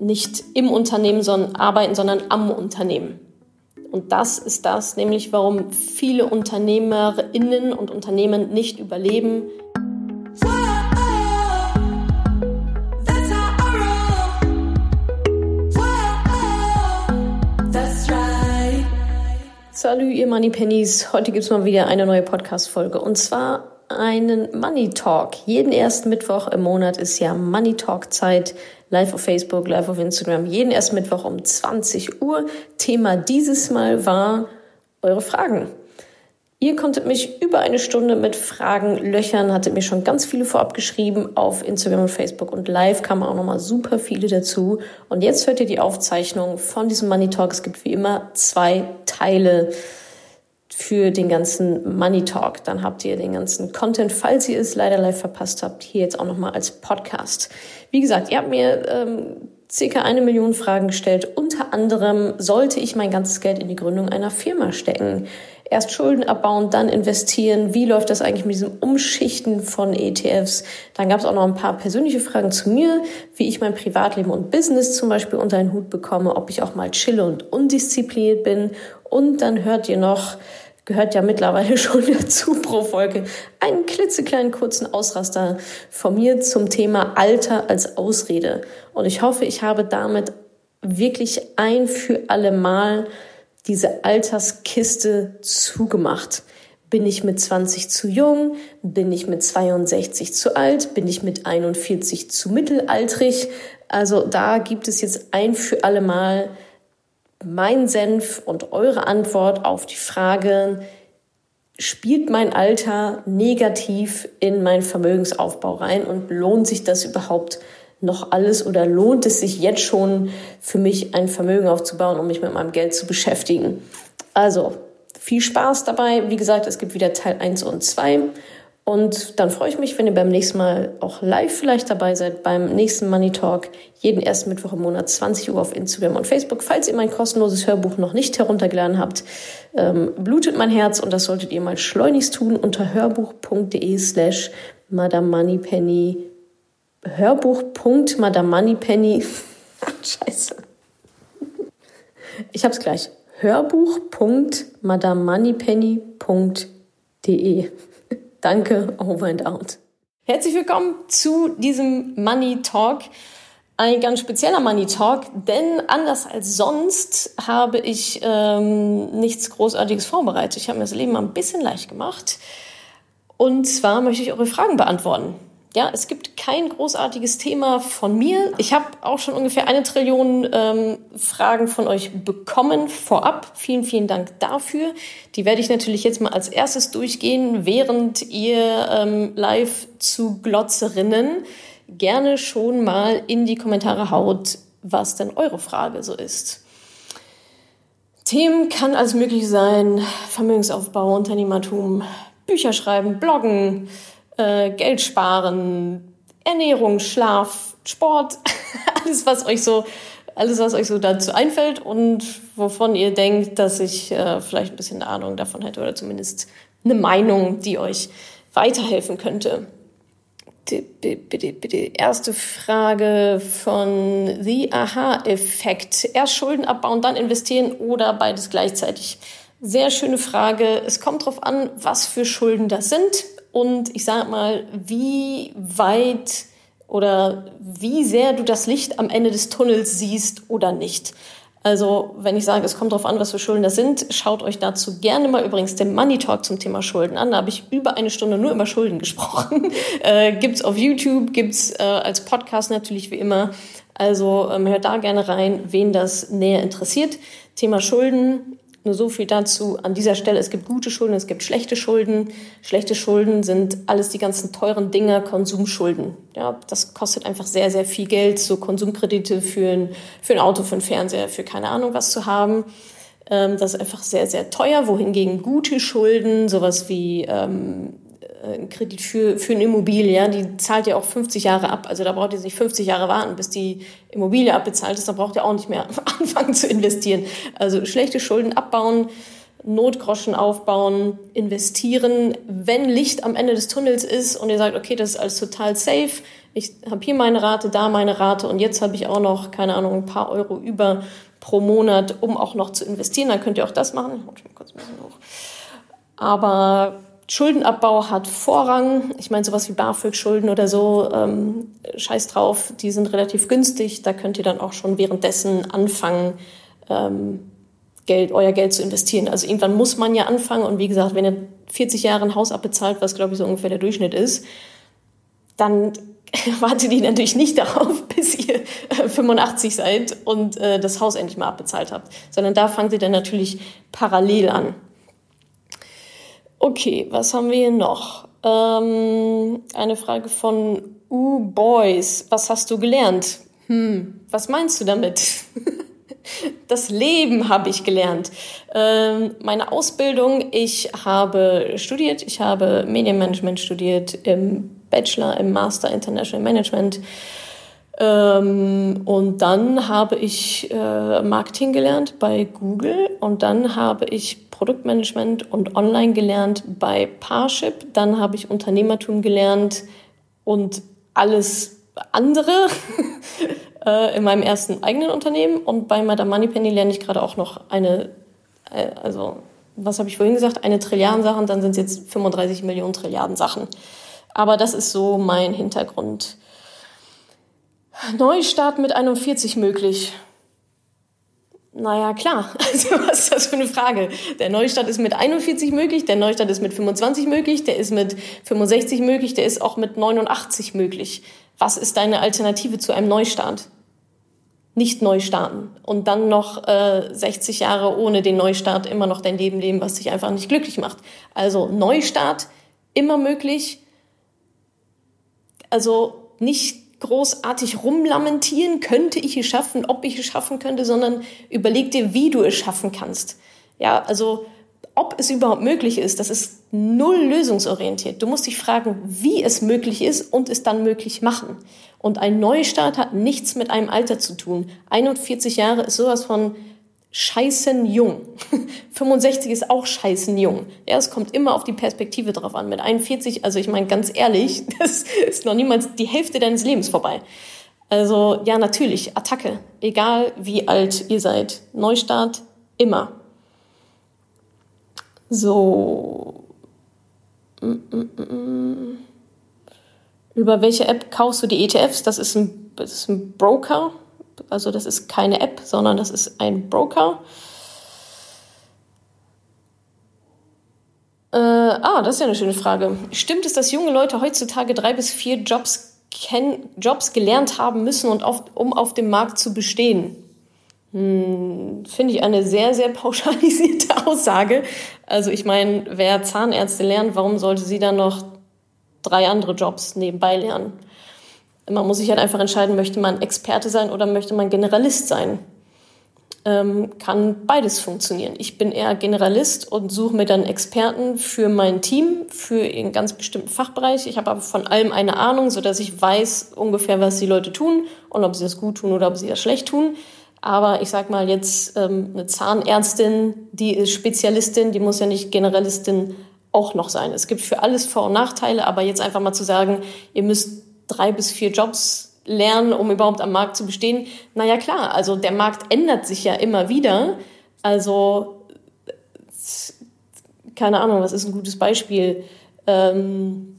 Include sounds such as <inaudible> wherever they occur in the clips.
nicht im Unternehmen sondern arbeiten, sondern am Unternehmen. Und das ist das, nämlich warum viele Unternehmerinnen und Unternehmen nicht überleben. Salut, ihr Money Pennies. Heute gibt es mal wieder eine neue Podcast-Folge. Und zwar einen Money Talk. Jeden ersten Mittwoch im Monat ist ja Money Talk Zeit. Live auf Facebook, live auf Instagram. Jeden ersten Mittwoch um 20 Uhr. Thema dieses Mal war eure Fragen. Ihr konntet mich über eine Stunde mit Fragen löchern, hattet mir schon ganz viele vorab geschrieben auf Instagram und Facebook und live kamen auch nochmal super viele dazu. Und jetzt hört ihr die Aufzeichnung von diesem Money Talk. Es gibt wie immer zwei Teile für den ganzen Money Talk. Dann habt ihr den ganzen Content, falls ihr es leider live verpasst habt, hier jetzt auch nochmal als Podcast. Wie gesagt, ihr habt mir ähm, circa eine Million Fragen gestellt. Unter anderem, sollte ich mein ganzes Geld in die Gründung einer Firma stecken? Erst Schulden abbauen, dann investieren. Wie läuft das eigentlich mit diesem Umschichten von ETFs? Dann gab es auch noch ein paar persönliche Fragen zu mir, wie ich mein Privatleben und Business zum Beispiel unter einen Hut bekomme, ob ich auch mal chille und undiszipliniert bin. Und dann hört ihr noch, gehört ja mittlerweile <laughs> schon dazu pro Folge, einen klitzekleinen kurzen Ausraster von mir zum Thema Alter als Ausrede. Und ich hoffe, ich habe damit wirklich ein für alle Mal diese Alterskiste zugemacht. Bin ich mit 20 zu jung? Bin ich mit 62 zu alt? Bin ich mit 41 zu mittelaltrig? Also da gibt es jetzt ein für alle Mal mein Senf und eure Antwort auf die Frage, spielt mein Alter negativ in meinen Vermögensaufbau rein und lohnt sich das überhaupt noch alles oder lohnt es sich jetzt schon für mich ein Vermögen aufzubauen, um mich mit meinem Geld zu beschäftigen? Also viel Spaß dabei. Wie gesagt, es gibt wieder Teil 1 und 2 und dann freue ich mich, wenn ihr beim nächsten Mal auch live vielleicht dabei seid, beim nächsten Money Talk, jeden ersten Mittwoch im Monat, 20 Uhr auf Instagram und Facebook. Falls ihr mein kostenloses Hörbuch noch nicht heruntergeladen habt, ähm, blutet mein Herz und das solltet ihr mal schleunigst tun unter hörbuch.de slash Madame Moneypenny. Hörbuch.madamoneypenny. <laughs> Scheiße. Ich hab's gleich. Hörbuch.madamoneypenny.de Danke, over and out. Herzlich willkommen zu diesem Money Talk. Ein ganz spezieller Money Talk, denn anders als sonst habe ich ähm, nichts Großartiges vorbereitet. Ich habe mir das Leben mal ein bisschen leicht gemacht. Und zwar möchte ich eure Fragen beantworten. Ja, es gibt kein großartiges Thema von mir. Ich habe auch schon ungefähr eine Trillion ähm, Fragen von euch bekommen vorab. Vielen, vielen Dank dafür. Die werde ich natürlich jetzt mal als erstes durchgehen, während ihr ähm, live zu Glotzerinnen gerne schon mal in die Kommentare haut, was denn eure Frage so ist. Themen kann alles möglich sein. Vermögensaufbau, Unternehmertum, Bücher schreiben, Bloggen, äh, Geld sparen, Ernährung, Schlaf, Sport, <laughs> alles was euch so alles was euch so dazu einfällt und wovon ihr denkt, dass ich äh, vielleicht ein bisschen Ahnung davon hätte oder zumindest eine Meinung, die euch weiterhelfen könnte. Bitte, bitte, bitte. Erste Frage von The Aha-Effekt. Erst Schulden abbauen, dann investieren oder beides gleichzeitig? Sehr schöne Frage. Es kommt darauf an, was für Schulden das sind und ich sag mal, wie weit oder wie sehr du das Licht am Ende des Tunnels siehst oder nicht. Also, wenn ich sage, es kommt darauf an, was für Schulden das sind, schaut euch dazu gerne mal übrigens den Money Talk zum Thema Schulden an. Da habe ich über eine Stunde nur über Schulden gesprochen. <laughs> äh, gibt's auf YouTube, gibt's äh, als Podcast natürlich wie immer. Also ähm, hört da gerne rein, wen das näher interessiert. Thema Schulden nur so viel dazu an dieser Stelle. Es gibt gute Schulden, es gibt schlechte Schulden. Schlechte Schulden sind alles die ganzen teuren Dinge, Konsumschulden. Ja, das kostet einfach sehr, sehr viel Geld, so Konsumkredite für ein, für ein Auto, für einen Fernseher, für keine Ahnung was zu haben. Ähm, das ist einfach sehr, sehr teuer. Wohingegen gute Schulden, sowas wie ähm, äh, Kredit für, für eine Immobilie, ja, die zahlt ja auch 50 Jahre ab. Also da braucht ihr nicht 50 Jahre warten, bis die Immobilie abbezahlt ist. Da braucht ihr auch nicht mehr <laughs> anfangen zu investieren. Also schlechte Schulden abbauen Notgroschen aufbauen, investieren, wenn Licht am Ende des Tunnels ist und ihr sagt, okay, das ist alles total safe, ich habe hier meine Rate, da meine Rate und jetzt habe ich auch noch, keine Ahnung, ein paar Euro über pro Monat, um auch noch zu investieren, dann könnt ihr auch das machen. Ich mal kurz ein bisschen hoch. Aber Schuldenabbau hat Vorrang. Ich meine, sowas wie BAföG-Schulden oder so, ähm, scheiß drauf, die sind relativ günstig. Da könnt ihr dann auch schon währenddessen anfangen, ähm, Geld, euer Geld zu investieren. Also irgendwann muss man ja anfangen. Und wie gesagt, wenn ihr 40 Jahre ein Haus abbezahlt, was glaube ich so ungefähr der Durchschnitt ist, dann <laughs> wartet ihr natürlich nicht darauf, <laughs> bis ihr 85 seid und äh, das Haus endlich mal abbezahlt habt, sondern da fangt ihr dann natürlich parallel an. Okay, was haben wir hier noch? Ähm, eine Frage von U-Boys. Was hast du gelernt? Hm, was meinst du damit? <laughs> Das Leben habe ich gelernt. Ähm, meine Ausbildung, ich habe studiert, ich habe Medienmanagement studiert im Bachelor, im Master International Management. Ähm, und dann habe ich äh, Marketing gelernt bei Google und dann habe ich Produktmanagement und Online gelernt bei Parship. Dann habe ich Unternehmertum gelernt und alles andere <laughs> äh, in meinem ersten eigenen Unternehmen. Und bei Madame Moneypenny lerne ich gerade auch noch eine, äh, also was habe ich vorhin gesagt, eine Trilliarden Sachen, dann sind es jetzt 35 Millionen Trilliarden Sachen. Aber das ist so mein Hintergrund. Neustart mit 41 möglich. Naja, klar. <laughs> Also, was ist das für eine Frage? Der Neustart ist mit 41 möglich, der Neustart ist mit 25 möglich, der ist mit 65 möglich, der ist auch mit 89 möglich. Was ist deine Alternative zu einem Neustart? Nicht neu starten und dann noch äh, 60 Jahre ohne den Neustart immer noch dein Leben leben, was dich einfach nicht glücklich macht. Also Neustart immer möglich. Also nicht großartig rumlamentieren, könnte ich es schaffen, ob ich es schaffen könnte, sondern überleg dir, wie du es schaffen kannst. Ja, also ob es überhaupt möglich ist, das ist null lösungsorientiert. Du musst dich fragen, wie es möglich ist und es dann möglich machen. Und ein Neustart hat nichts mit einem Alter zu tun. 41 Jahre ist sowas von scheißen jung. <laughs> 65 ist auch scheißen jung. Ja, es kommt immer auf die Perspektive drauf an. Mit 41, also ich meine ganz ehrlich, <laughs> das ist noch niemals die Hälfte deines Lebens vorbei. Also ja, natürlich, Attacke. Egal wie alt ihr seid. Neustart, immer. So. Mm, mm, mm, Über welche App kaufst du die ETFs? Das ist ein, das ist ein Broker. Also das ist keine App, sondern das ist ein Broker. Äh, ah, das ist ja eine schöne Frage. Stimmt es, dass junge Leute heutzutage drei bis vier Jobs, Jobs gelernt haben müssen, und auf, um auf dem Markt zu bestehen? Hm, Finde ich eine sehr, sehr pauschalisierte <laughs> Aussage. Also ich meine, wer Zahnärzte lernt, warum sollte sie dann noch drei andere Jobs nebenbei lernen? Man muss sich halt einfach entscheiden, möchte man Experte sein oder möchte man Generalist sein? Ähm, kann beides funktionieren. Ich bin eher Generalist und suche mir dann Experten für mein Team, für einen ganz bestimmten Fachbereich. Ich habe aber von allem eine Ahnung, sodass ich weiß ungefähr, was die Leute tun und ob sie das gut tun oder ob sie das schlecht tun. Aber ich sag mal jetzt ähm, eine Zahnärztin, die ist Spezialistin, die muss ja nicht Generalistin auch noch sein. Es gibt für alles Vor- und Nachteile, aber jetzt einfach mal zu sagen, ihr müsst drei bis vier Jobs lernen, um überhaupt am Markt zu bestehen. Naja klar, also der Markt ändert sich ja immer wieder. Also keine Ahnung, was ist ein gutes Beispiel? Ähm,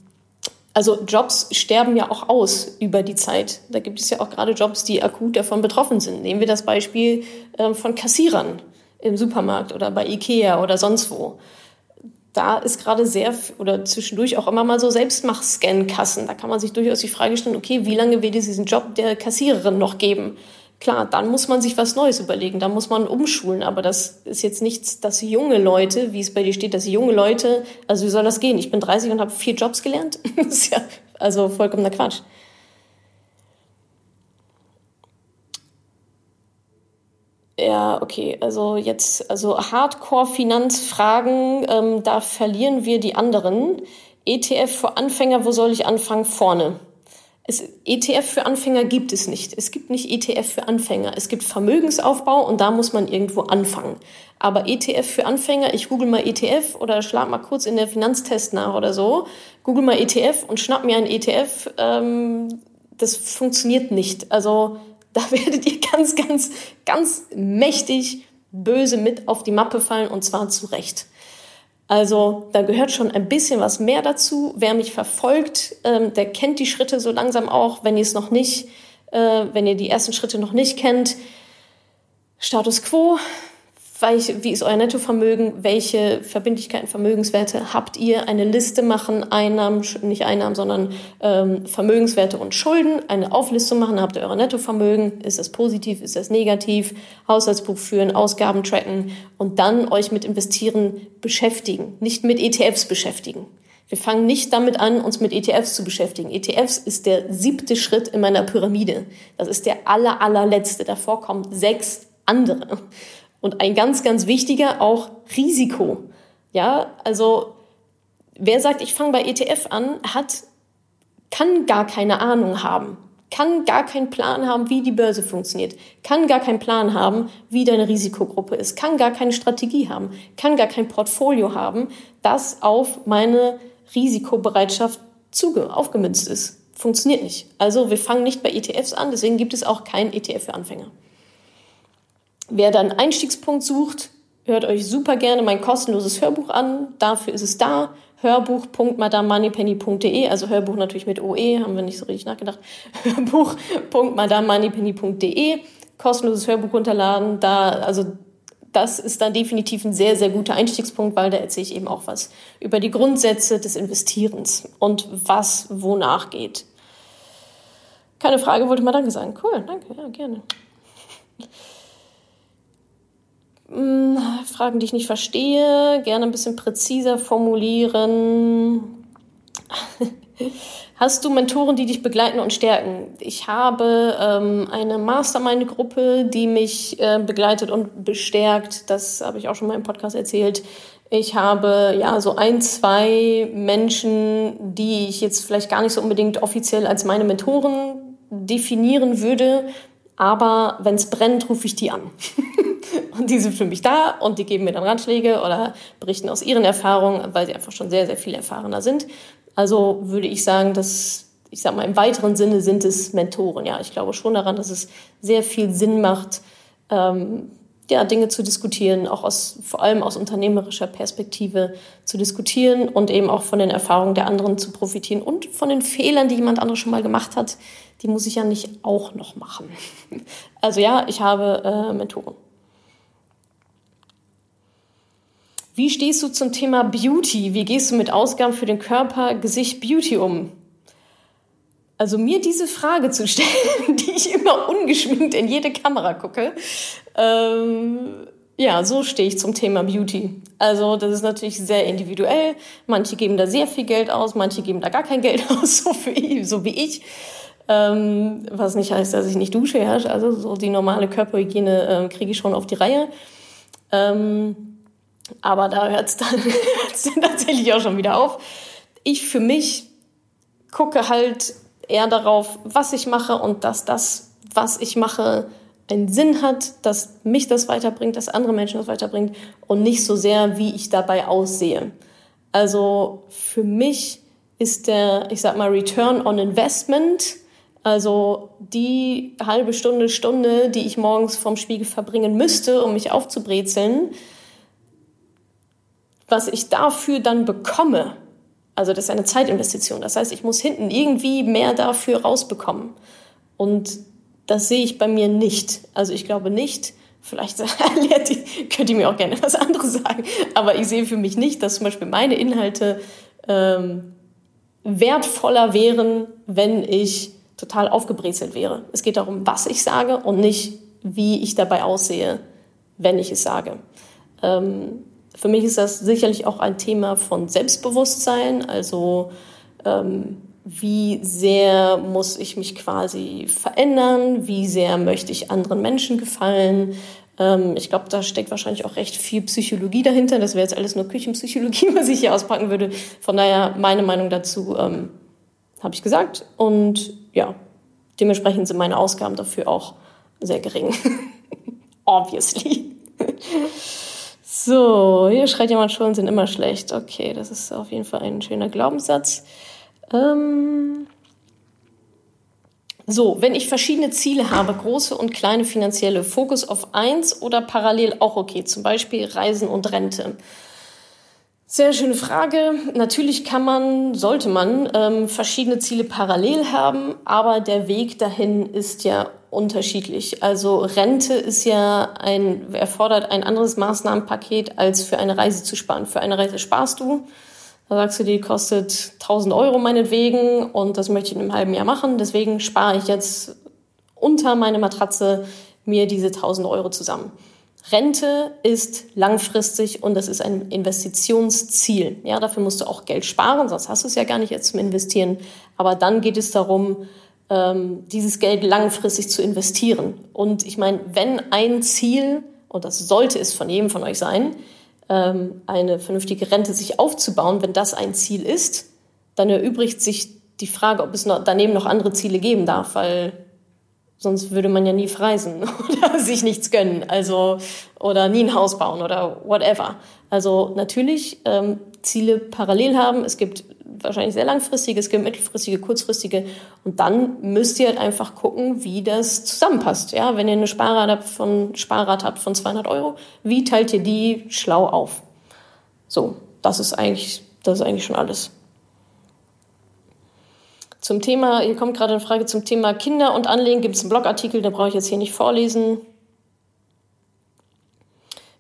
also Jobs sterben ja auch aus über die Zeit. Da gibt es ja auch gerade Jobs, die akut davon betroffen sind. Nehmen wir das Beispiel äh, von Kassierern im Supermarkt oder bei Ikea oder sonst wo. Da ist gerade sehr oder zwischendurch auch immer mal so Selbstmach-Scan-Kassen. Da kann man sich durchaus die Frage stellen, okay, wie lange wird es diesen Job der Kassiererin noch geben? Klar, dann muss man sich was Neues überlegen, da muss man umschulen, aber das ist jetzt nichts, dass junge Leute, wie es bei dir steht, dass junge Leute, also wie soll das gehen? Ich bin 30 und habe vier Jobs gelernt. <laughs> das ist ja also vollkommener Quatsch. Ja, okay, also jetzt, also Hardcore-Finanzfragen, ähm, da verlieren wir die anderen. ETF für Anfänger, wo soll ich anfangen? Vorne es, ETF für Anfänger gibt es nicht. Es gibt nicht ETF für Anfänger. Es gibt Vermögensaufbau und da muss man irgendwo anfangen. Aber ETF für Anfänger, ich google mal ETF oder schlag mal kurz in der Finanztest nach oder so, google mal ETF und schnapp mir einen ETF. Ähm, das funktioniert nicht. Also da werdet ihr ganz, ganz, ganz mächtig böse mit auf die Mappe fallen und zwar zu Recht. Also da gehört schon ein bisschen was mehr dazu. Wer mich verfolgt, ähm, der kennt die Schritte so langsam auch, wenn ihr es noch nicht, äh, wenn ihr die ersten Schritte noch nicht kennt. Status quo, wie ist euer Nettovermögen, welche Verbindlichkeiten, Vermögenswerte habt ihr, eine Liste machen, Einnahmen, nicht Einnahmen, sondern ähm, Vermögenswerte und Schulden, eine Auflistung machen, habt ihr euer Nettovermögen, ist das positiv, ist das negativ, Haushaltsbuch führen, Ausgaben tracken und dann euch mit Investieren beschäftigen, nicht mit ETFs beschäftigen. Wir fangen nicht damit an, uns mit ETFs zu beschäftigen. ETFs ist der siebte Schritt in meiner Pyramide. Das ist der aller, allerletzte. Davor kommen sechs andere. Und ein ganz, ganz wichtiger auch Risiko. Ja, also wer sagt, ich fange bei ETF an, hat, kann gar keine Ahnung haben, kann gar keinen Plan haben, wie die Börse funktioniert, kann gar keinen Plan haben, wie deine Risikogruppe ist, kann gar keine Strategie haben, kann gar kein Portfolio haben, das auf meine Risikobereitschaft zuge aufgemünzt ist. Funktioniert nicht. Also wir fangen nicht bei ETFs an, deswegen gibt es auch kein ETF für Anfänger. Wer dann Einstiegspunkt sucht, hört euch super gerne mein kostenloses Hörbuch an. Dafür ist es da. Hörbuch.madamoneypenny.de, also Hörbuch natürlich mit OE, haben wir nicht so richtig nachgedacht. <laughs> Hörbuch.madamoneypenny.de, kostenloses Hörbuch runterladen. Da, also das ist dann definitiv ein sehr, sehr guter Einstiegspunkt, weil da erzähle ich eben auch was über die Grundsätze des Investierens und was wonach geht. Keine Frage, wollte mal Danke sagen. Cool, danke, ja, gerne. Hm, Fragen, die ich nicht verstehe, gerne ein bisschen präziser formulieren. <laughs> Hast du Mentoren, die dich begleiten und stärken? Ich habe ähm, eine Mastermind-Gruppe, die mich äh, begleitet und bestärkt. Das habe ich auch schon mal im Podcast erzählt. Ich habe ja so ein, zwei Menschen, die ich jetzt vielleicht gar nicht so unbedingt offiziell als meine Mentoren definieren würde, aber wenn es brennt, rufe ich die an. <laughs> <laughs> und die sind für mich da und die geben mir dann Ratschläge oder berichten aus ihren Erfahrungen, weil sie einfach schon sehr, sehr viel erfahrener sind. Also würde ich sagen, dass ich sag mal, im weiteren Sinne sind es Mentoren. Ja, ich glaube schon daran, dass es sehr viel Sinn macht, ähm, ja, Dinge zu diskutieren, auch aus, vor allem aus unternehmerischer Perspektive zu diskutieren und eben auch von den Erfahrungen der anderen zu profitieren und von den Fehlern, die jemand anderes schon mal gemacht hat, die muss ich ja nicht auch noch machen. <laughs> Also ja, ich habe äh, Mentoren. Wie stehst du zum Thema Beauty? Wie gehst du mit Ausgaben für den Körper, Gesicht, Beauty um? Also mir diese Frage zu stellen, <laughs> die ich immer ungeschminkt in jede Kamera gucke, ähm, ja, so stehe ich zum Thema Beauty. Also das ist natürlich sehr individuell. Manche geben da sehr viel Geld aus, manche geben da gar kein Geld <laughs> aus, so, für, so wie ich. Ähm, was nicht heißt, dass ich nicht dusche, ja. Also so die normale Körperhygiene äh, kriege ich schon auf die Reihe. Ähm, aber da hört es <laughs> dann, tatsächlich auch schon wieder auf. Ich für mich gucke halt eher darauf, was ich mache und dass das, was ich mache, einen Sinn hat, dass mich das weiterbringt, dass andere Menschen das weiterbringt und nicht so sehr, wie ich dabei aussehe. Also für mich ist der, ich sag mal, Return on Investment, also die halbe Stunde, Stunde, die ich morgens vorm Spiegel verbringen müsste, um mich aufzubrezeln, was ich dafür dann bekomme, also das ist eine Zeitinvestition. Das heißt, ich muss hinten irgendwie mehr dafür rausbekommen. Und das sehe ich bei mir nicht. Also ich glaube nicht, vielleicht <laughs> könnt ihr mir auch gerne was anderes sagen, aber ich sehe für mich nicht, dass zum Beispiel meine Inhalte ähm, wertvoller wären, wenn ich total aufgebrezelt wäre. Es geht darum, was ich sage und nicht, wie ich dabei aussehe, wenn ich es sage. Ähm, für mich ist das sicherlich auch ein Thema von Selbstbewusstsein, also ähm, wie sehr muss ich mich quasi verändern, wie sehr möchte ich anderen Menschen gefallen. Ähm, ich glaube, da steckt wahrscheinlich auch recht viel Psychologie dahinter. Das wäre jetzt alles nur Küchenpsychologie, <laughs> was ich hier auspacken würde. Von daher meine Meinung dazu ähm, habe ich gesagt. Und ja, dementsprechend sind meine Ausgaben dafür auch sehr gering. <laughs> Obviously. So, hier schreit jemand schon, sind immer schlecht. Okay, das ist auf jeden Fall ein schöner Glaubenssatz. Ähm so, wenn ich verschiedene Ziele habe, große und kleine finanzielle, Fokus auf eins oder parallel auch okay, zum Beispiel Reisen und Rente. Sehr schöne Frage. Natürlich kann man, sollte man ähm, verschiedene Ziele parallel haben, aber der Weg dahin ist ja unterschiedlich. Also Rente ist ja ein, erfordert ein anderes Maßnahmenpaket, als für eine Reise zu sparen. Für eine Reise sparst du. Da sagst du, die kostet 1000 Euro meinetwegen und das möchte ich in einem halben Jahr machen. Deswegen spare ich jetzt unter meine Matratze mir diese 1000 Euro zusammen. Rente ist langfristig und das ist ein Investitionsziel. Ja, dafür musst du auch Geld sparen, sonst hast du es ja gar nicht jetzt zum Investieren. Aber dann geht es darum, ähm, dieses Geld langfristig zu investieren. Und ich meine, wenn ein Ziel, und das sollte es von jedem von euch sein, ähm, eine vernünftige Rente sich aufzubauen, wenn das ein Ziel ist, dann erübrigt sich die Frage, ob es daneben noch andere Ziele geben darf, weil Sonst würde man ja nie verreisen <laughs> oder sich nichts gönnen, also oder nie ein Haus bauen oder whatever. Also natürlich ähm, Ziele parallel haben. Es gibt wahrscheinlich sehr langfristige, es gibt mittelfristige, kurzfristige. Und dann müsst ihr halt einfach gucken, wie das zusammenpasst. Ja, wenn ihr eine Sparrate von, Sparrate habt von 200 Euro, wie teilt ihr die schlau auf? So, das ist eigentlich, das ist eigentlich schon alles. Zum Thema, hier kommt gerade eine Frage zum Thema Kinder und Anlegen, gibt es einen Blogartikel, den brauche ich jetzt hier nicht vorlesen.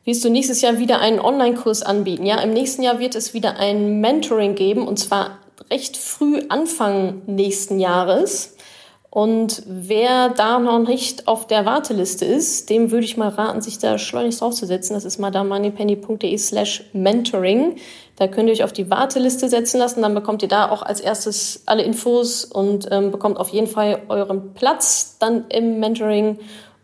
Wirst du nächstes Jahr wieder einen Online-Kurs anbieten? Ja, im nächsten Jahr wird es wieder ein Mentoring geben und zwar recht früh Anfang nächsten Jahres. Und wer da noch nicht auf der Warteliste ist, dem würde ich mal raten, sich da schleunigst draufzusetzen. Das ist madamoneypenny.de slash mentoring. Da könnt ihr euch auf die Warteliste setzen lassen. Dann bekommt ihr da auch als erstes alle Infos und ähm, bekommt auf jeden Fall euren Platz dann im Mentoring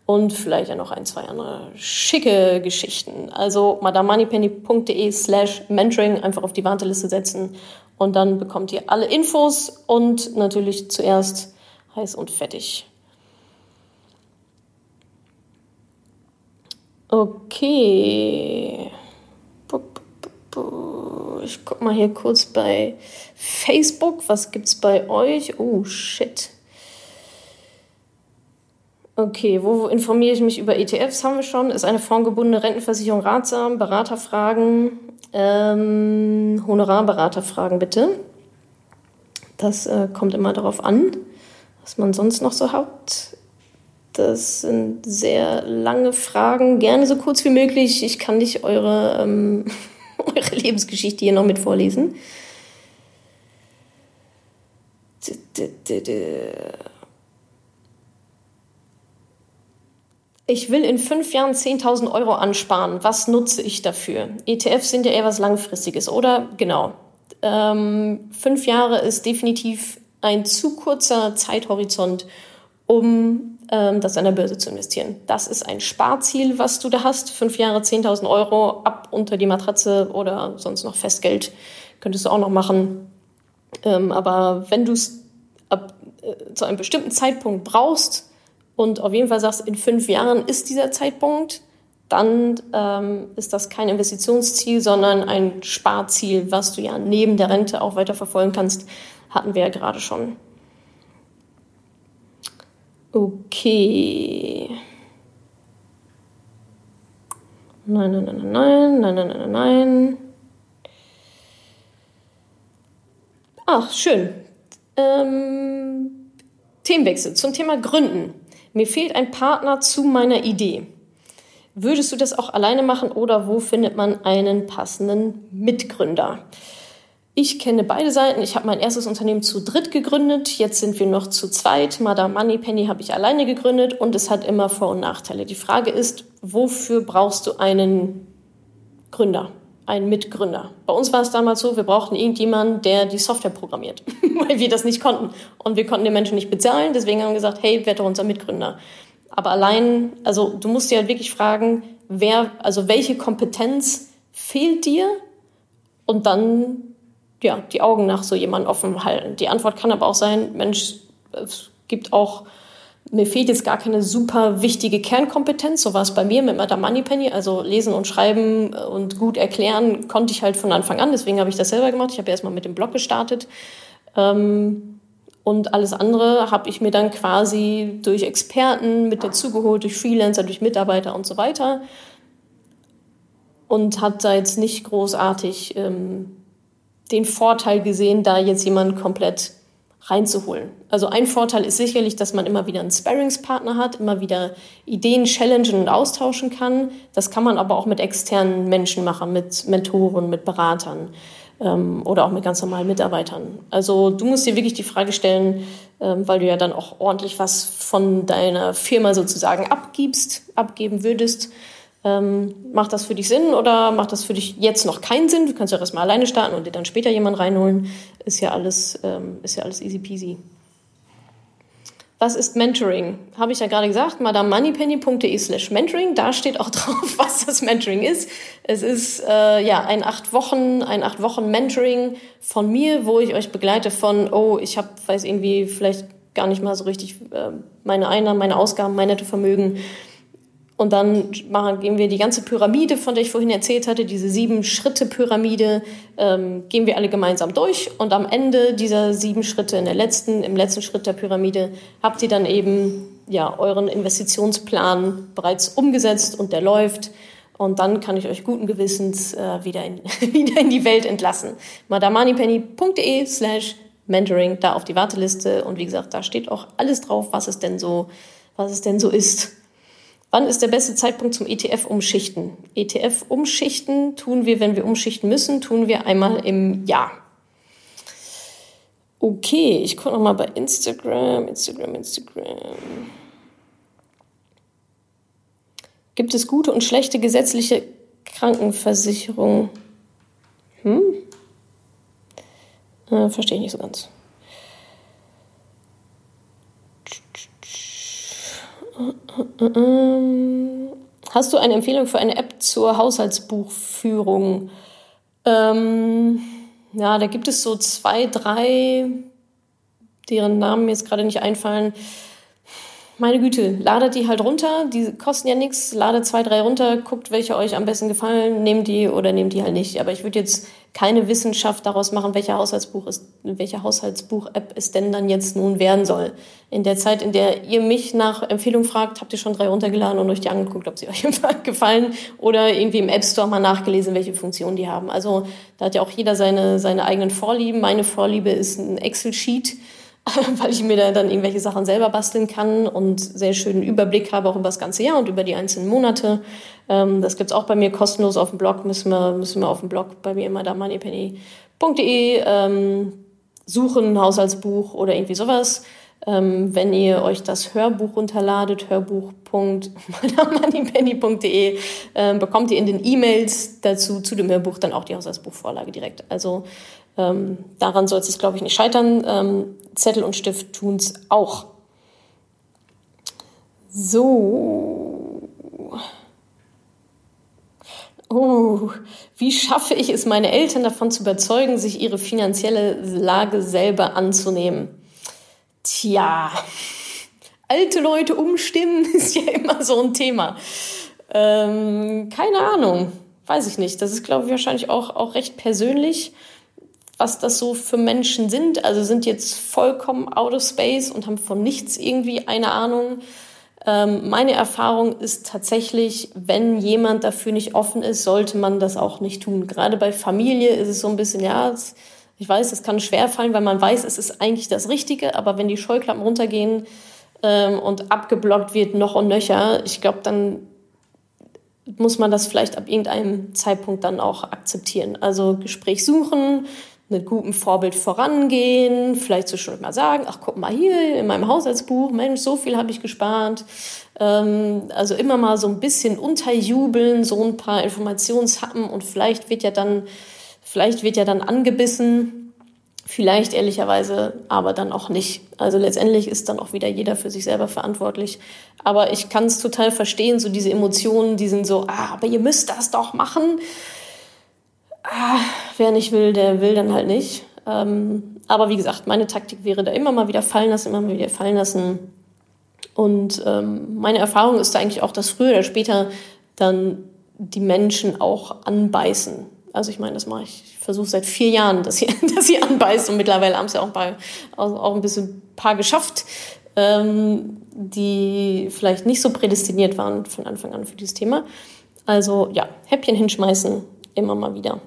und vielleicht ja noch ein, zwei andere schicke Geschichten. Also madamoneypenny.de slash mentoring einfach auf die Warteliste setzen und dann bekommt ihr alle Infos und natürlich zuerst heiß und fettig. Okay. Ich guck mal hier kurz bei Facebook. Was gibt's bei euch? Oh, shit. Okay, wo, informiere ich mich über ETFs? Haben wir schon. Ist eine formgebundene Rentenversicherung ratsam? Beraterfragen? Ähm, Honorarberaterfragen bitte. Das äh, kommt immer darauf an was man sonst noch so hat. Das sind sehr lange Fragen, gerne so kurz wie möglich. Ich kann nicht eure, ähm, <laughs> eure Lebensgeschichte hier noch mit vorlesen. Ich will in fünf Jahren 10.000 Euro ansparen. Was nutze ich dafür? ETFs sind ja eher was Langfristiges, oder? Genau. Ähm, fünf Jahre ist definitiv ein zu kurzer Zeithorizont, um das an der Börse zu investieren. Das ist ein Sparziel, was du da hast. Fünf Jahre, 10.000 Euro ab unter die Matratze oder sonst noch Festgeld könntest du auch noch machen. Ähm, aber wenn du es äh, zu einem bestimmten Zeitpunkt brauchst und auf jeden Fall sagst, in fünf Jahren ist dieser Zeitpunkt, dann ähm, ist das kein Investitionsziel, sondern ein Sparziel, was du ja neben der Rente auch weiter verfolgen kannst hatten wir ja gerade schon. Okay. Nein, nein, nein, nein, nein, nein, nein, nein. Ach, schön. Ähm, Themenwechsel zum Thema Gründen. Mir fehlt ein Partner zu meiner Idee. Würdest du das auch alleine machen oder wo findet man einen passenden Mitgründer? Ich kenne beide Seiten. Ich habe mein erstes Unternehmen zu dritt gegründet. Jetzt sind wir noch zu zweit. Madame Moneypenny habe ich alleine gegründet und es hat immer Vor- und Nachteile. Die Frage ist, wofür brauchst du einen Gründer, einen Mitgründer? Bei uns war es damals so, wir brauchten irgendjemanden, der die Software programmiert, <laughs> weil wir das nicht konnten. Und wir konnten den Menschen nicht bezahlen. Deswegen haben wir gesagt, hey, wer doch unser Mitgründer. Aber allein, also du musst dir halt wirklich fragen, wer, also welche Kompetenz fehlt dir? Und dann ja, die Augen nach so jemandem offen halten. Die Antwort kann aber auch sein, Mensch, gibt auch, mir fehlt jetzt gar keine super wichtige Kernkompetenz. So war es bei mir mit Madame Moneypenny. Also lesen und schreiben und gut erklären konnte ich halt von Anfang an. Deswegen habe ich das selber gemacht. Ich habe erstmal mit dem Blog gestartet. Ähm, und alles andere habe ich mir dann quasi durch Experten mit dazugeholt, durch Freelancer, durch Mitarbeiter und so weiter. Und hat da jetzt nicht großartig ähm, den Vorteil gesehen, da jetzt jemand komplett reinzuholen. Also ein Vorteil ist sicherlich, dass man immer wieder einen Sparringspartner hat, immer wieder Ideen challengen und austauschen kann. Das kann man aber auch mit externen Menschen machen, mit Mentoren, mit Beratern ähm, oder auch mit ganz normalen Mitarbeitern. Also du musst dir wirklich die Frage stellen, ähm, weil du ja dann auch ordentlich was von deiner Firma sozusagen abgibst, abgeben würdest. Ähm, macht das für dich Sinn oder macht das für dich jetzt noch keinen Sinn? Du kannst ja erstmal alleine starten und dir dann später jemanden reinholen. Ist ja alles, ähm, ist ja alles easy peasy. Was ist Mentoring? Habe ich ja gerade gesagt, madamemoneypenny.de slash mentoring. Da steht auch <laughs> drauf, was das Mentoring ist. Es ist äh, ja ein acht Wochen, ein acht Wochen Mentoring von mir, wo ich euch begleite von, oh, ich habe, weiß irgendwie vielleicht gar nicht mal so richtig äh, meine Einnahmen, meine Ausgaben, mein Nettovermögen. Und dann machen, gehen wir die ganze Pyramide, von der ich vorhin erzählt hatte, diese sieben Schritte Pyramide, ähm, gehen wir alle gemeinsam durch. Und am Ende dieser sieben Schritte, in der letzten, im letzten Schritt der Pyramide, habt ihr dann eben ja euren Investitionsplan bereits umgesetzt und der läuft. Und dann kann ich euch guten Gewissens äh, wieder, in, <laughs> wieder in die Welt entlassen. madamoneypenny.de slash mentoring, da auf die Warteliste. Und wie gesagt, da steht auch alles drauf, was es denn so, was es denn so ist. Wann ist der beste Zeitpunkt zum ETF umschichten? ETF umschichten tun wir, wenn wir umschichten müssen, tun wir einmal im Jahr. Okay, ich gucke nochmal bei Instagram, Instagram, Instagram. Gibt es gute und schlechte gesetzliche Krankenversicherung? Hm? Äh, verstehe ich nicht so ganz. Hast du eine Empfehlung für eine App zur Haushaltsbuchführung? Ähm, ja, da gibt es so zwei, drei, deren Namen mir jetzt gerade nicht einfallen meine Güte, ladet die halt runter, die kosten ja nichts, ladet zwei, drei runter, guckt, welche euch am besten gefallen, nehmt die oder nehmt die halt nicht. Aber ich würde jetzt keine Wissenschaft daraus machen, welcher Haushaltsbuch ist, welche Haushaltsbuch-App es denn dann jetzt nun werden soll. In der Zeit, in der ihr mich nach Empfehlung fragt, habt ihr schon drei runtergeladen und euch die angeguckt, ob sie <laughs> euch gefallen oder irgendwie im App Store mal nachgelesen, welche Funktionen die haben. Also da hat ja auch jeder seine, seine eigenen Vorlieben. Meine Vorliebe ist ein Excel-Sheet <laughs> weil ich mir da dann irgendwelche Sachen selber basteln kann und sehr schönen Überblick habe auch über das ganze Jahr und über die einzelnen Monate. Ähm, das gibt's auch bei mir kostenlos auf dem Blog, müssen wir, müssen wir auf dem Blog bei mir immer da moneypenny.de ähm, suchen, Haushaltsbuch oder irgendwie sowas. Ähm, wenn ihr euch das Hörbuch runterladet, hörbuch.moneypenny.de, ähm, bekommt ihr in den E-Mails dazu zu dem Hörbuch dann auch die Haushaltsbuchvorlage direkt. Also ähm, daran soll es, glaube ich, nicht scheitern. Ähm, Zettel und Stift tun es auch. So. Oh, wie schaffe ich es, meine Eltern davon zu überzeugen, sich ihre finanzielle Lage selber anzunehmen? Tja, alte Leute umstimmen <laughs> ist ja immer so ein Thema. Ähm, keine Ahnung, weiß ich nicht. Das ist, glaube ich, wahrscheinlich auch, auch recht persönlich was das so für Menschen sind. Also sind jetzt vollkommen out of space und haben von nichts irgendwie eine Ahnung. Ähm, meine Erfahrung ist tatsächlich, wenn jemand dafür nicht offen ist, sollte man das auch nicht tun. Gerade bei Familie ist es so ein bisschen, ja, ich weiß, es kann schwer fallen, weil man weiß, es ist eigentlich das Richtige, aber wenn die Scheuklappen runtergehen ähm, und abgeblockt wird, noch und nöcher, ich glaube, dann muss man das vielleicht ab irgendeinem Zeitpunkt dann auch akzeptieren. Also Gespräch suchen, mit gutem Vorbild vorangehen, vielleicht so schon mal sagen, ach guck mal hier in meinem Haushaltsbuch, Mensch, so viel habe ich gespart. Ähm, also immer mal so ein bisschen unterjubeln, so ein paar Informationshappen und vielleicht wird ja dann, vielleicht wird ja dann angebissen, vielleicht ehrlicherweise, aber dann auch nicht. Also letztendlich ist dann auch wieder jeder für sich selber verantwortlich. Aber ich kann es total verstehen, so diese Emotionen, die sind so, ah, aber ihr müsst das doch machen ah, wer nicht will, der will dann halt nicht. Ähm, aber wie gesagt, meine Taktik wäre da immer mal wieder fallen lassen, immer mal wieder fallen lassen. Und ähm, meine Erfahrung ist da eigentlich auch, dass früher oder später dann die Menschen auch anbeißen. Also ich meine, das mache ich, ich versuche seit vier Jahren, dass sie, <laughs> dass sie anbeißt und mittlerweile haben sie auch ein paar, auch ein bisschen paar geschafft, ähm, die vielleicht nicht so prädestiniert waren von Anfang an für dieses Thema. Also ja, Häppchen hinschmeißen, immer mal wieder.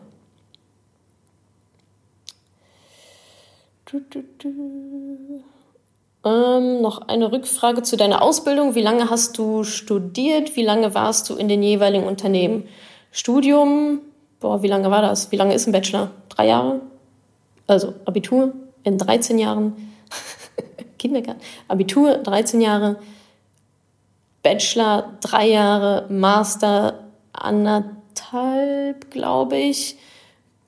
Ähm, noch eine Rückfrage zu deiner Ausbildung. Wie lange hast du studiert? Wie lange warst du in den jeweiligen Unternehmen? Studium, boah, wie lange war das? Wie lange ist ein Bachelor? Drei Jahre? Also Abitur in 13 Jahren. <laughs> Kindergarten. Abitur 13 Jahre. Bachelor drei Jahre. Master anderthalb, glaube ich.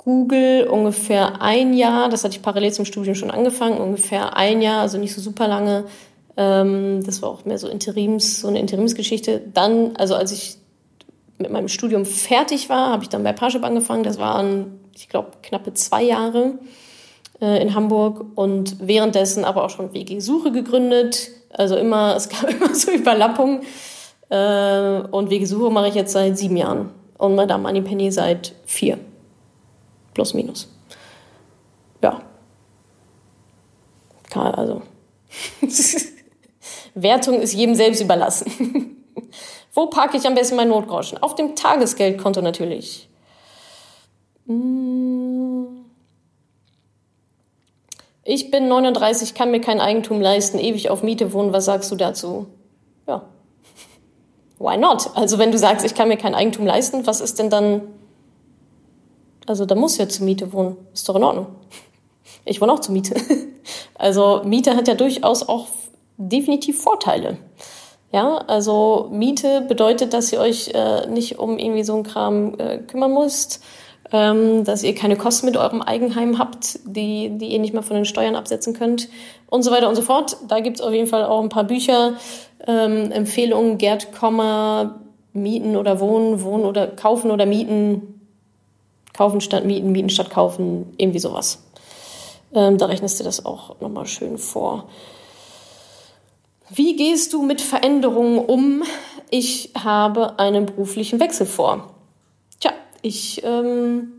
Google ungefähr ein Jahr, das hatte ich parallel zum Studium schon angefangen, ungefähr ein Jahr, also nicht so super lange. Ähm, das war auch mehr so Interims, so eine Interimsgeschichte. Dann, also als ich mit meinem Studium fertig war, habe ich dann bei Parship angefangen. Das waren, ich glaube, knappe zwei Jahre äh, in Hamburg und währenddessen aber auch schon WG-Suche gegründet. Also immer, <laughs> es gab immer so Überlappungen. Äh, und WG-Suche mache ich jetzt seit sieben Jahren und Madame Moneypenny seit vier. Plus, minus. Ja. Also. <laughs> Wertung ist jedem selbst überlassen. <laughs> Wo parke ich am besten mein Notgroschen? Auf dem Tagesgeldkonto natürlich. Hm. Ich bin 39, kann mir kein Eigentum leisten, ewig auf Miete wohnen. Was sagst du dazu? Ja. <laughs> Why not? Also wenn du sagst, ich kann mir kein Eigentum leisten, was ist denn dann also da muss ja zur Miete wohnen. Ist doch in Ordnung. Ich wohne auch zur Miete. <laughs> Also Miete hat ja durchaus auch definitiv Vorteile. Ja, also Miete bedeutet, dass ihr euch äh, nicht um irgendwie so einen Kram äh, kümmern müsst, ähm, dass ihr keine Kosten mit eurem Eigenheim habt, die, die ihr nicht mehr von den Steuern absetzen könnt und so weiter und so fort. Da gibt's auf jeden Fall auch ein paar Bücher, ähm, Empfehlungen, Gerd Komma, Mieten oder Wohnen, Wohnen oder Kaufen oder Mieten, Kaufen statt mieten, mieten statt kaufen, irgendwie sowas. Ähm, da rechnest du das auch nochmal schön vor. Wie gehst du mit Veränderungen um? Ich habe einen beruflichen Wechsel vor. Tja, ich ähm,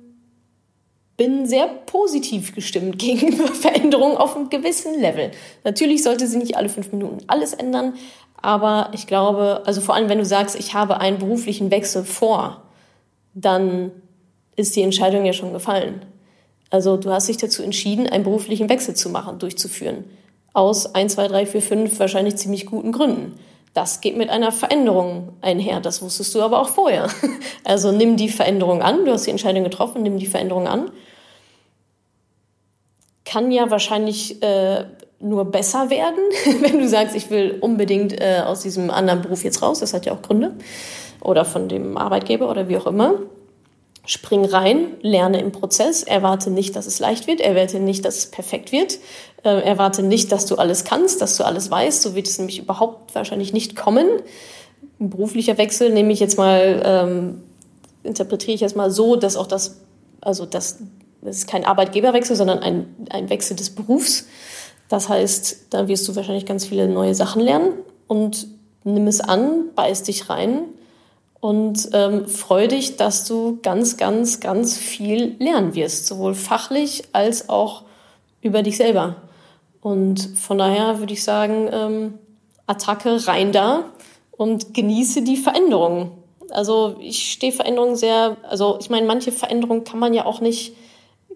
bin sehr positiv gestimmt <laughs> gegenüber Veränderungen auf einem gewissen Level. Natürlich sollte sie nicht alle fünf Minuten alles ändern, aber ich glaube, also vor allem wenn du sagst, ich habe einen beruflichen Wechsel vor, dann ist die Entscheidung ja schon gefallen. Also du hast dich dazu entschieden, einen beruflichen Wechsel zu machen, durchzuführen. Aus 1, 2, 3, 4, 5 wahrscheinlich ziemlich guten Gründen. Das geht mit einer Veränderung einher. Das wusstest du aber auch vorher. <laughs> Also nimm die Veränderung an. Du hast die Entscheidung getroffen, nimm die Veränderung an. Kann ja wahrscheinlich äh, nur besser werden, <laughs> wenn du sagst, ich will unbedingt äh, aus diesem anderen Beruf jetzt raus. Das hat ja auch Gründe. Oder von dem Arbeitgeber oder wie auch immer. Spring rein, lerne im Prozess, erwarte nicht, dass es leicht wird, erwarte nicht, dass es perfekt wird, äh, erwarte nicht, dass du alles kannst, dass du alles weißt, so wird es nämlich überhaupt wahrscheinlich nicht kommen. Ein beruflicher Wechsel nehme ich jetzt mal, ähm, interpretiere ich jetzt mal so, dass auch das, also das, das ist kein Arbeitgeberwechsel, sondern ein, ein Wechsel des Berufs. Das heißt, da wirst du wahrscheinlich ganz viele neue Sachen lernen und nimm es an, beiß dich rein und ähm, freu dich, dass du ganz, ganz, ganz viel lernen wirst, sowohl fachlich als auch über dich selber. Und von daher würde ich sagen, ähm, Attacke rein da und genieße die Veränderungen. Also ich stehe Veränderungen sehr, also ich meine, manche Veränderungen kann man ja auch nicht,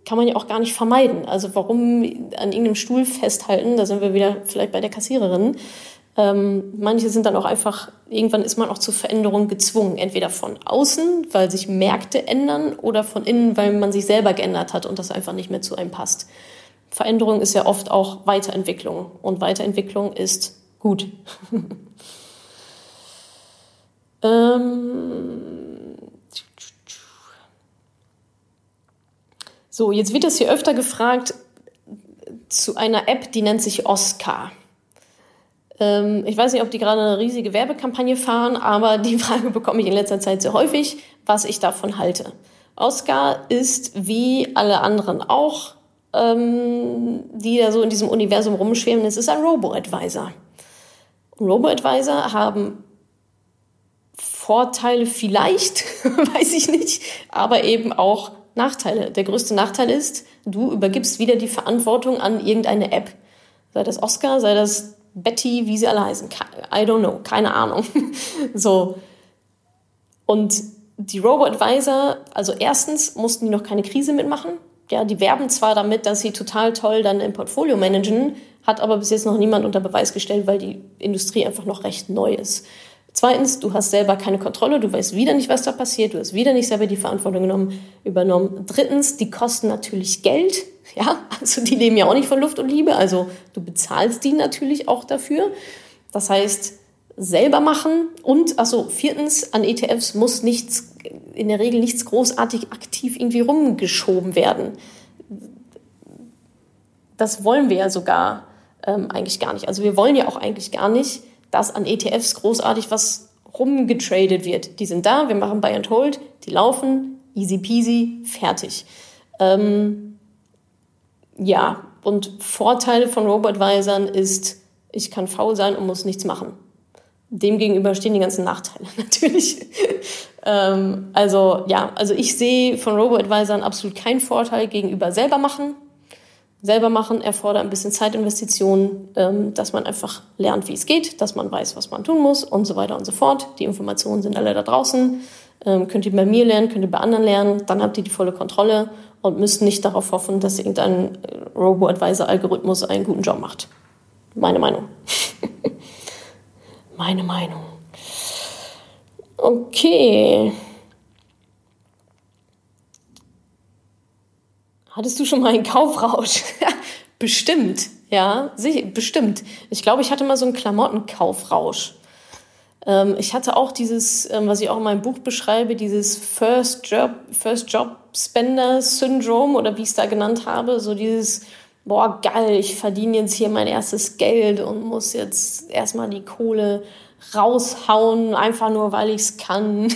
kann man ja auch gar nicht vermeiden. Also warum an irgendeinem Stuhl festhalten, da sind wir wieder vielleicht bei der Kassiererin, ähm, manche sind dann auch einfach, irgendwann ist man auch zur Veränderung gezwungen, entweder von außen, weil sich Märkte ändern, oder von innen, weil man sich selber geändert hat und das einfach nicht mehr zu einem passt. Veränderung ist ja oft auch Weiterentwicklung und Weiterentwicklung ist gut. <laughs> ähm so, jetzt wird das hier öfter gefragt zu einer App, die nennt sich Oscar. Ähm, ich weiß nicht, ob die gerade eine riesige Werbekampagne fahren, aber die <laughs> Frage bekomme ich in letzter Zeit sehr häufig, was ich davon halte. Oscar ist wie alle anderen auch ähm, die da so in diesem Universum rumschweben. Es ist ein Robo-Advisor. Robo-Advisor haben Vorteile vielleicht, <laughs> weiß ich nicht, aber eben auch Nachteile. Der größte Nachteil ist, du übergibst wieder die Verantwortung an irgendeine App. Sei das Oscar, sei das Betty, wie sie alle heißen. I don't know, keine Ahnung. <laughs> so. Und die Robo-Advisor, also erstens mussten die noch keine Krise mitmachen. Ja, die werben zwar damit, dass sie total toll dann im Portfolio managen, hat aber bis jetzt noch niemand unter Beweis gestellt, weil die Industrie einfach noch recht neu ist. Zweitens, du hast selber keine Kontrolle, du weißt wieder nicht, was da passiert, du hast wieder nicht selber die Verantwortung genommen, übernommen. Drittens, die kosten natürlich Geld, <laughs> ja, also die leben ja auch nicht von Luft und Liebe, also du bezahlst die natürlich auch dafür. Das heißt, selber machen und, also viertens, an ETFs muss nichts, in der Regel nichts großartig aktiv irgendwie rumgeschoben werden. Das wollen wir ja sogar ähm, eigentlich gar nicht. Also wir wollen ja auch eigentlich gar nicht, dass an ETFs großartig was rumgetradet wird. Die sind da, wir machen Buy and Hold, die laufen, easy peasy, fertig. Ähm, ja, und Vorteile von Robo-Advisern ist, ich kann faul sein und muss nichts machen. Demgegenüber stehen die ganzen Nachteile <laughs> natürlich. ähm, also ja, also ich sehe von Robo-Advisern absolut keinen Vorteil gegenüber selber machen selber machen erfordert ein bisschen Zeitinvestitionen, ähm, dass man einfach lernt, wie es geht, dass man weiß, was man tun muss und so weiter und so fort. Die Informationen sind alle da draußen. Ähm, könnt ihr bei mir lernen, könnt ihr bei anderen lernen, dann habt ihr die volle Kontrolle und müsst nicht darauf hoffen, dass irgendein äh, Robo-Advisor-Algorithmus einen guten Job macht. Meine Meinung. <laughs> Meine Meinung. Okay. Hattest du schon mal einen Kaufrausch? <laughs> bestimmt, ja, sicher, bestimmt. Ich glaube, ich hatte mal so einen Klamottenkaufrausch. Ähm, ich hatte auch dieses, ähm, was ich auch in meinem Buch beschreibe, dieses First Job, First Job Spender Syndrome oder wie ich es da genannt habe, so dieses, boah, geil, ich verdiene jetzt hier mein erstes Geld und muss jetzt erstmal die Kohle raushauen, einfach nur, weil ich es kann.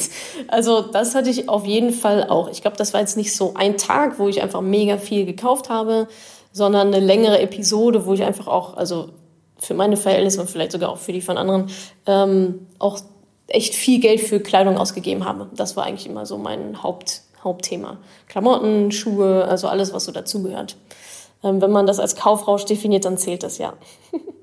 <laughs> also das hatte ich auf jeden Fall auch. Ich glaube, das war jetzt nicht so ein Tag, wo ich einfach mega viel gekauft habe, sondern eine längere Episode, wo ich einfach auch, also für meine Verhältnisse und vielleicht sogar auch für die von anderen, ähm, auch echt viel Geld für Kleidung ausgegeben habe. Das war eigentlich immer so mein Haupt, Hauptthema. Klamotten, Schuhe, also alles, was so dazugehört. Ähm, wenn man das als Kaufrausch definiert, dann zählt das ja. <laughs>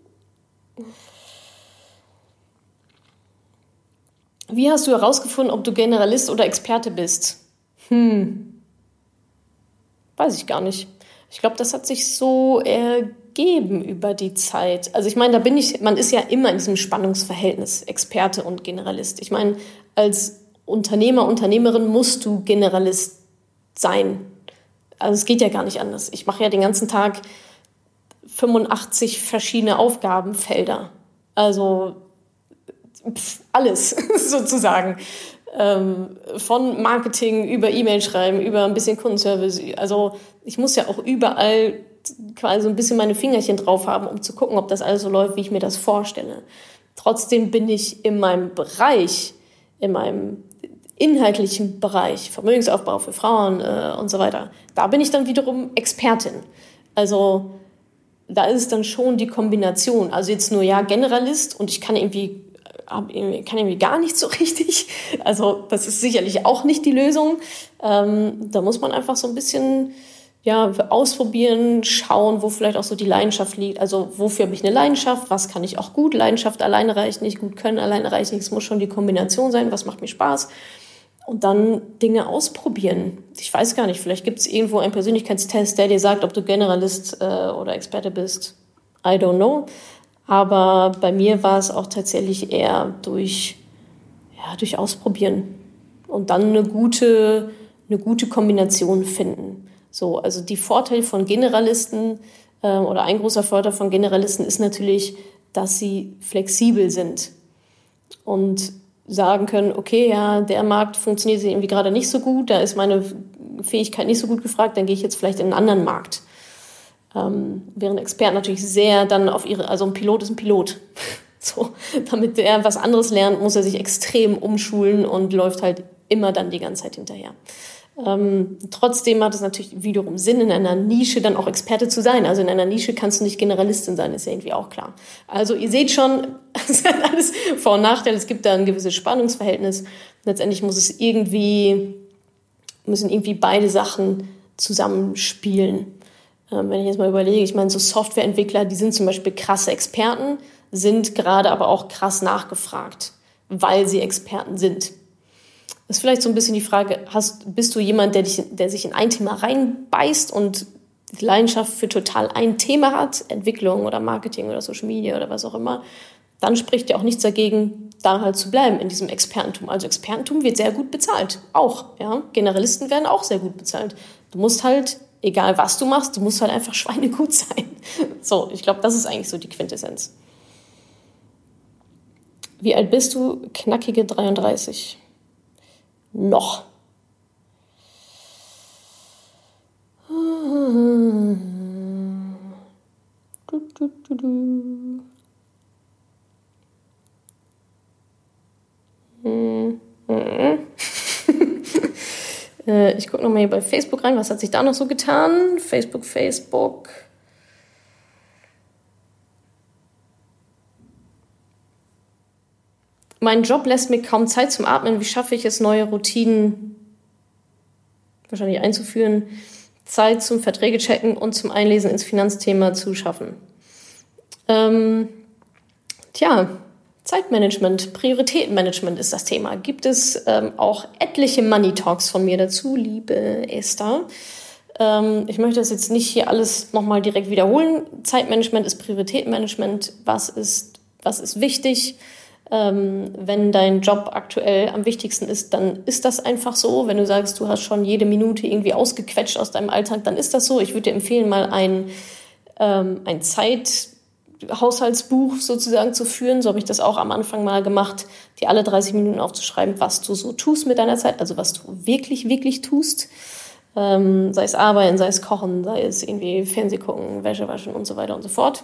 Wie hast du herausgefunden, ob du Generalist oder Experte bist? Hm. Weiß ich gar nicht. Ich glaube, das hat sich so ergeben über die Zeit. Also ich meine, da bin ich, man ist ja immer in diesem Spannungsverhältnis, Experte und Generalist. Ich meine, als Unternehmer, Unternehmerin musst du Generalist sein. Also es geht ja gar nicht anders. Ich mache ja den ganzen Tag 85 verschiedene Aufgabenfelder. Also pf, alles <laughs> sozusagen. Ähm, von Marketing über E-Mail schreiben, über ein bisschen Kundenservice. Also ich muss ja auch überall quasi so ein bisschen meine Fingerchen drauf haben, um zu gucken, ob das alles so läuft, wie ich mir das vorstelle. Trotzdem bin ich in meinem Bereich, in meinem inhaltlichen Bereich, Vermögensaufbau für Frauen äh, und so weiter, da bin ich dann wiederum Expertin. Also da ist es dann schon die Kombination. Also jetzt nur ja Generalist und ich kann irgendwie kann irgendwie gar nicht so <laughs> richtig. Also das ist sicherlich auch nicht die Lösung. Ähm, da muss man einfach so ein bisschen ja, ausprobieren, schauen, wo vielleicht auch so die Leidenschaft liegt. Also wofür habe ich eine Leidenschaft, was kann ich auch gut. Leidenschaft alleine reicht nicht, gut können alleine reicht nicht. Es muss schon die Kombination sein, was macht mir Spaß. Und dann Dinge ausprobieren. Ich weiß gar nicht, vielleicht gibt es irgendwo einen Persönlichkeitstest, der dir sagt, ob du Generalist äh, oder Experte bist. I don't know. Aber bei mir war es auch tatsächlich eher durch, ja, durch Ausprobieren und dann eine gute, eine gute Kombination finden. So, also die Vorteile von Generalisten äh, oder ein großer Vorteil von Generalisten ist natürlich, dass sie flexibel sind und sagen können, okay, ja, der Markt funktioniert irgendwie gerade nicht so gut, da ist meine Fähigkeit nicht so gut gefragt, dann gehe ich jetzt vielleicht in einen anderen Markt. Ähm, während Experten natürlich sehr dann auf ihre, also ein Pilot ist ein Pilot. <laughs> so, damit er was anderes lernt, muss er sich extrem umschulen und läuft halt immer dann die ganze Zeit hinterher. Ähm, trotzdem hat es natürlich wiederum Sinn, in einer Nische dann auch Experte zu sein. Also in einer Nische kannst du nicht Generalistin sein, ist ja irgendwie auch klar. Also ihr seht schon, <laughs> es hat alles Vor- und Nachteile. Es gibt da ein gewisses Spannungsverhältnis. Letztendlich muss es irgendwie, müssen irgendwie beide Sachen zusammenspielen. Ähm, wenn ich jetzt mal überlege, ich meine, so Softwareentwickler, die sind zum Beispiel krasse Experten, sind gerade aber auch krass nachgefragt, weil sie Experten sind. Das ist vielleicht so ein bisschen die Frage, hast, bist du jemand, der, dich, der sich in ein Thema reinbeißt und die Leidenschaft für total ein Thema hat, Entwicklung oder Marketing oder Social Media oder was auch immer, dann spricht ja auch nichts dagegen, da halt zu bleiben in diesem Expertentum. Also Expertentum wird sehr gut bezahlt, auch. Ja? Generalisten werden auch sehr gut bezahlt. Du musst halt, egal was du machst, du musst halt einfach schweinegut sein. So, ich glaube, das ist eigentlich so die Quintessenz. Wie alt bist du? Knackige 33 noch. <laughs> Äh, ich gucke nochmal hier bei Facebook rein. Was hat sich da noch so getan? Facebook, Facebook. Mein Job lässt mir kaum Zeit zum Atmen. Wie schaffe ich es, neue Routinen wahrscheinlich einzuführen, Zeit zum Verträge checken und zum Einlesen ins Finanzthema zu schaffen? Ähm, tja, Zeitmanagement, Prioritätenmanagement ist das Thema. Gibt es ähm, auch etliche Money Talks von mir dazu, liebe Esther? Ähm, ich möchte das jetzt nicht hier alles nochmal direkt wiederholen. Zeitmanagement ist Prioritätenmanagement. Was ist, was ist wichtig? Ähm, wenn dein Job aktuell am wichtigsten ist, dann ist das einfach so. Wenn du sagst, du hast schon jede Minute irgendwie ausgequetscht aus deinem Alltag, dann ist das so. Ich würde dir empfehlen, mal ein, ähm, ein Zeithaushaltsbuch sozusagen zu führen. So habe ich das auch am Anfang mal gemacht, dir alle 30 Minuten aufzuschreiben, was du so tust mit deiner Zeit, also was du wirklich, wirklich tust. Ähm, sei es arbeiten, sei es kochen, sei es irgendwie Fernseh gucken, Wäsche waschen und so weiter und so fort.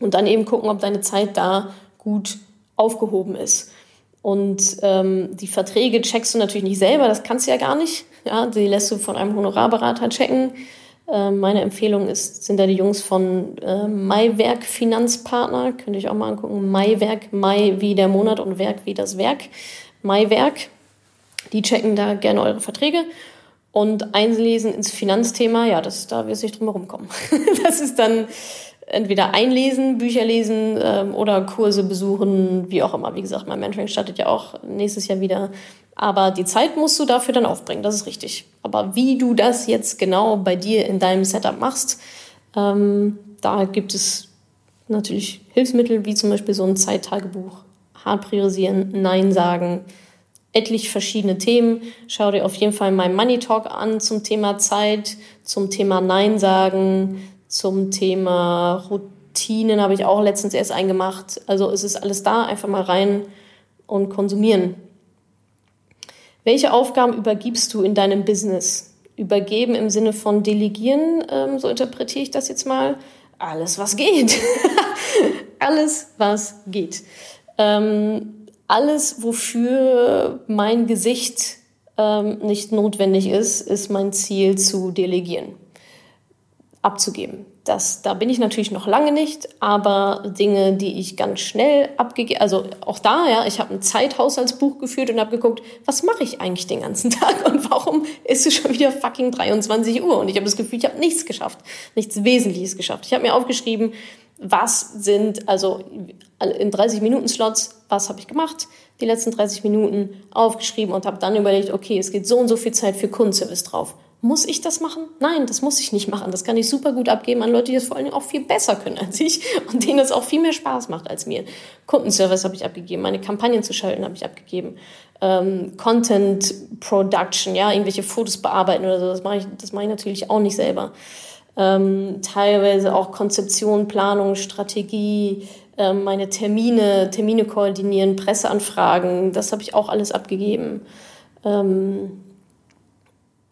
Und dann eben gucken, ob deine Zeit da gut aufgehoben ist. Und ähm, die Verträge checkst du natürlich nicht selber, das kannst du ja gar nicht. Ja, die lässt du von einem Honorarberater checken. Ähm, meine Empfehlung ist, sind da die Jungs von äh, Maiwerk Finanzpartner. Könnte ich auch mal angucken. Maiwerk, Mai wie der Monat und Werk wie das Werk. Maiwerk. Die checken da gerne eure Verträge. Und einlesen ins Finanzthema, ja, das, da wirst du nicht drum herum kommen. <laughs> das ist dann entweder einlesen, Bücher lesen ähm, oder Kurse besuchen, wie auch immer. Wie gesagt, mein Mentoring startet ja auch nächstes Jahr wieder. Aber die Zeit musst du dafür dann aufbringen, das ist richtig. Aber wie du das jetzt genau bei dir in deinem Setup machst, ähm, da gibt es natürlich Hilfsmittel, wie zum Beispiel so ein Zeittagebuch. Hart priorisieren, Nein sagen, etlich verschiedene Themen. Schau dir auf jeden Fall mein Money Talk an zum Thema Zeit, zum Thema Nein sagen, zum Thema Routinen habe ich auch letztens erst eingemacht. Also es ist alles da, einfach mal rein und konsumieren. Welche Aufgaben übergibst du in deinem Business? Übergeben im Sinne von delegieren, ähm, so interpretiere ich das jetzt mal. Alles, was geht. <laughs> alles, was geht. Ähm, alles, wofür mein Gesicht ähm, nicht notwendig ist, ist mein Ziel zu delegieren abzugeben. Das, da bin ich natürlich noch lange nicht, aber Dinge, die ich ganz schnell abgegeben, also auch da, ja, ich habe ein Zeithaushaltsbuch geführt und habe geguckt, was mache ich eigentlich den ganzen <laughs> Tag und warum ist es schon wieder fucking 23 Uhr und ich habe das Gefühl, ich habe nichts geschafft, nichts Wesentliches geschafft. Ich habe mir aufgeschrieben, was sind, also in 30 Minuten Slots, was habe ich gemacht, die letzten 30 Minuten aufgeschrieben und habe dann überlegt, okay, es geht so und so viel Zeit für Kundenservice drauf muss ich das machen? Nein, das muss ich nicht machen. Das kann ich super gut abgeben an Leute, die das vor allen Dingen auch viel besser können als ich <laughs> und denen das auch viel mehr Spaß macht als mir. Kundenservice habe ich abgegeben, meine Kampagnen zu schalten habe ich abgegeben, ähm, Content Production, ja, irgendwelche Fotos bearbeiten oder so, das mache ich, das mache ich natürlich auch nicht selber. Ähm, teilweise auch Konzeption, Planung, Strategie, ähm, meine Termine, Termine koordinieren, Presseanfragen, das habe ich auch alles abgegeben. Ähm,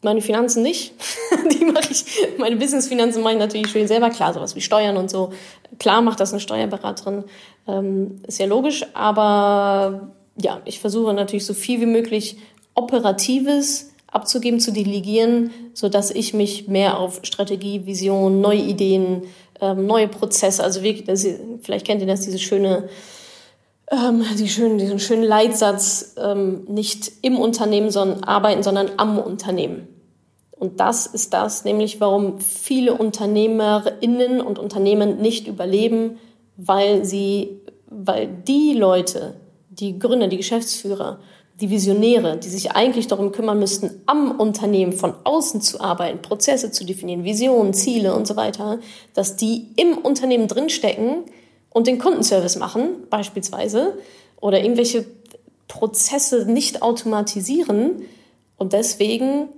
meine Finanzen nicht. <laughs> die mache ich, meine Businessfinanzen mache ich natürlich schön selber. Klar, sowas wie Steuern und so. Klar macht das eine Steuerberaterin. Ähm, ist ja logisch. Aber ja, ich versuche natürlich so viel wie möglich Operatives abzugeben, zu delegieren, so dass ich mich mehr auf Strategie, Vision, neue Ideen, ähm, neue Prozesse, also wirklich, das, vielleicht kennt ihr das, diese schöne, ähm, die schönen, diesen schönen Leitsatz, ähm, nicht im Unternehmen sondern arbeiten, sondern am Unternehmen. Und das ist das, nämlich warum viele UnternehmerInnen und Unternehmen nicht überleben, weil sie, weil die Leute, die Gründer, die Geschäftsführer, die Visionäre, die sich eigentlich darum kümmern müssten, am Unternehmen von außen zu arbeiten, Prozesse zu definieren, Visionen, Ziele und so weiter, dass die im Unternehmen drinstecken und den Kundenservice machen, beispielsweise, oder irgendwelche Prozesse nicht automatisieren und deswegen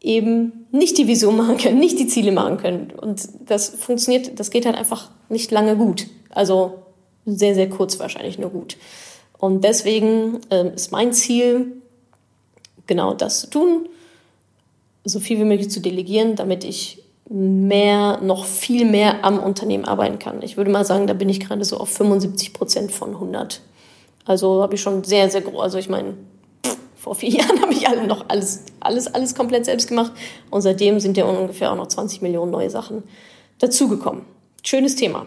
eben nicht die Vision machen können, nicht die Ziele machen können. Und das funktioniert, das geht halt einfach nicht lange gut. Also sehr, sehr kurz wahrscheinlich nur gut. Und deswegen äh, ist mein Ziel, genau das zu tun, so viel wie möglich zu delegieren, damit ich mehr, noch viel mehr am Unternehmen arbeiten kann. Ich würde mal sagen, da bin ich gerade so auf 75 Prozent von 100. Also habe ich schon sehr, sehr groß, also ich meine, vor vier <laughs> Jahren habe ich alle noch alles, alles, alles komplett selbst gemacht und seitdem sind ja ungefähr auch noch 20 Millionen neue Sachen dazugekommen. Schönes Thema.